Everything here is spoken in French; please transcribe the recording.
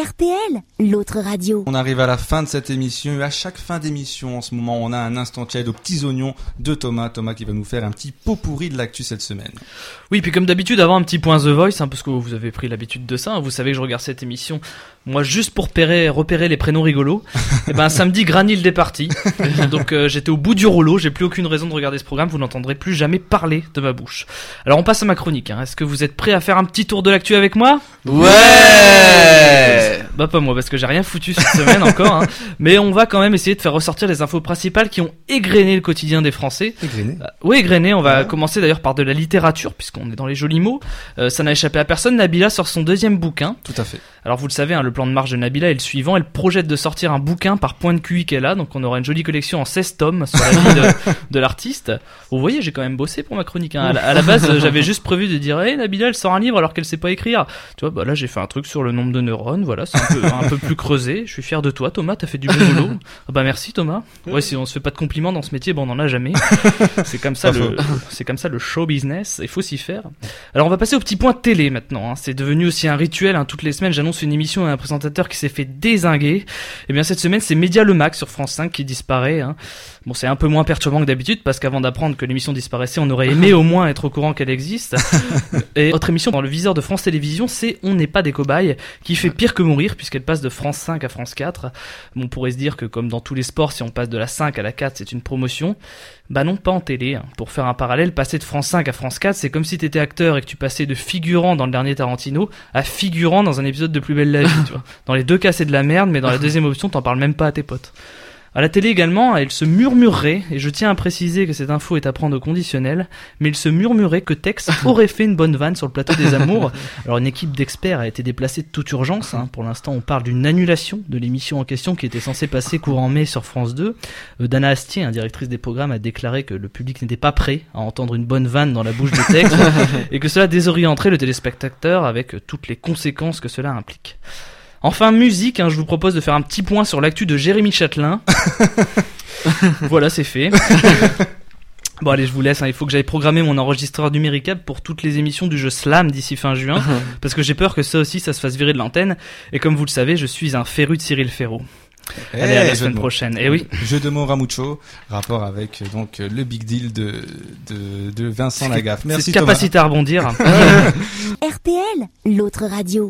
RTL, l'autre radio. On arrive à la fin de cette émission et à chaque fin d'émission en ce moment on a un instant tiède aux petits oignons de Thomas. Thomas qui va nous faire un petit pot pourri de l'actu cette semaine. Oui, puis comme d'habitude, avant un petit point The Voice, hein, parce que vous avez pris l'habitude de ça, hein, vous savez que je regarde cette émission, moi juste pour repérer, repérer les prénoms rigolos. et ben samedi, Granil est parti. Donc euh, j'étais au bout du rouleau, j'ai plus aucune raison de regarder ce programme, vous n'entendrez plus jamais parler de ma bouche. Alors on passe à ma chronique. Hein. Est-ce que vous êtes prêts à faire un petit tour de l'actu avec moi? Ouais Bah pas moi, parce que j'ai rien foutu cette semaine encore. Hein. Mais on va quand même essayer de faire ressortir les infos principales qui ont égrené le quotidien des Français. Égrené. Euh, oui, égrené. On va Ouais. commencer d'ailleurs par de la littérature, puisqu'on est dans les jolis mots. Euh, ça n'a échappé à personne. Nabila sort son deuxième bouquin. Tout à fait. Alors vous le savez, hein, le plan de marche de Nabila est le suivant. Elle projette de sortir un bouquin par point de QI qu'elle a. Donc on aura une jolie collection en 16 tomes sur la vie de, de l'artiste. Vous voyez, j'ai quand même bossé pour ma chronique. hein. À, la, à la base, j'avais juste prévu de dire, hey, Nabila, elle sort un livre alors qu'elle sait pas écrire. Tu vois, bah là j'ai fait un truc sur le nombre de neurones. Voilà, c'est un peu, un peu plus creusé. Je suis fier de toi, Thomas. T'as fait du bon boulot. Ah bah merci, Thomas. Ouais, si on se fait pas de compliments dans ce métier, bon, on en a jamais. C'est comme ça le, c'est comme ça le show business. Il faut s'y faire. Alors on va passer au petit point télé maintenant. hein. C'est devenu aussi un rituel. hein. Toutes les semaines, j'annonce une émission et un présentateur qui s'est fait désinguer. Et bien cette semaine, c'est Média Le Max sur France 5 qui disparaît. hein. Bon, c'est un peu moins perturbant que d'habitude parce qu'avant d'apprendre que l'émission disparaissait, on aurait aimé au moins être au courant qu'elle existe. Et autre émission dans le viseur de France Télévisions, c'est On n'est pas des cobayes, qui fait pire que mourir puisqu'elle passe de France 5 à France 4. Bon, on pourrait se dire que comme dans tous les sports, si on passe de la 5 à la 4, c'est une promotion. Bah non, pas en télé. hein. Pour faire un parallèle, passer de France 5 à France 4, c'est comme si t'étais acteur et que tu passais de figurant dans le dernier Tarantino à figurant dans un épisode de Plus belle la vie, tu vois. Dans les deux cas, c'est de la merde, mais dans la deuxième option, t'en parles même pas à tes potes. À la télé également, il se murmurerait, et je tiens à préciser que cette info est à prendre au conditionnel, mais il se murmurait que Tex aurait fait une bonne vanne sur le plateau des amours. Alors une équipe d'experts a été déplacée de toute urgence. hein. Pour l'instant, on parle d'une annulation de l'émission en question qui était censée passer courant mai sur France 2. Euh, Dana Astier, hein, directrice des programmes, a déclaré que le public n'était pas prêt à entendre une bonne vanne dans la bouche de Tex, et que cela désorienterait le téléspectateur avec toutes les conséquences que cela implique. Enfin, musique, hein, je vous propose de faire un petit point sur l'actu de Jérémy Châtelain. voilà, c'est fait. Bon allez, je vous laisse, hein, il faut que j'aille programmer mon enregistreur numéricable pour toutes les émissions du jeu Slam d'ici fin juin, parce que j'ai peur que ça aussi, ça se fasse virer de l'antenne, et comme vous le savez, je suis un féru de Cyril Ferraud. Allez, à Eh, la jeu semaine prochaine. Et oui, Jeu de mots Ramucho, rapport avec euh, donc euh, le big deal de de, de Vincent Lagaffe. Merci cette Thomas. capacité à rebondir. RTL, l'autre radio.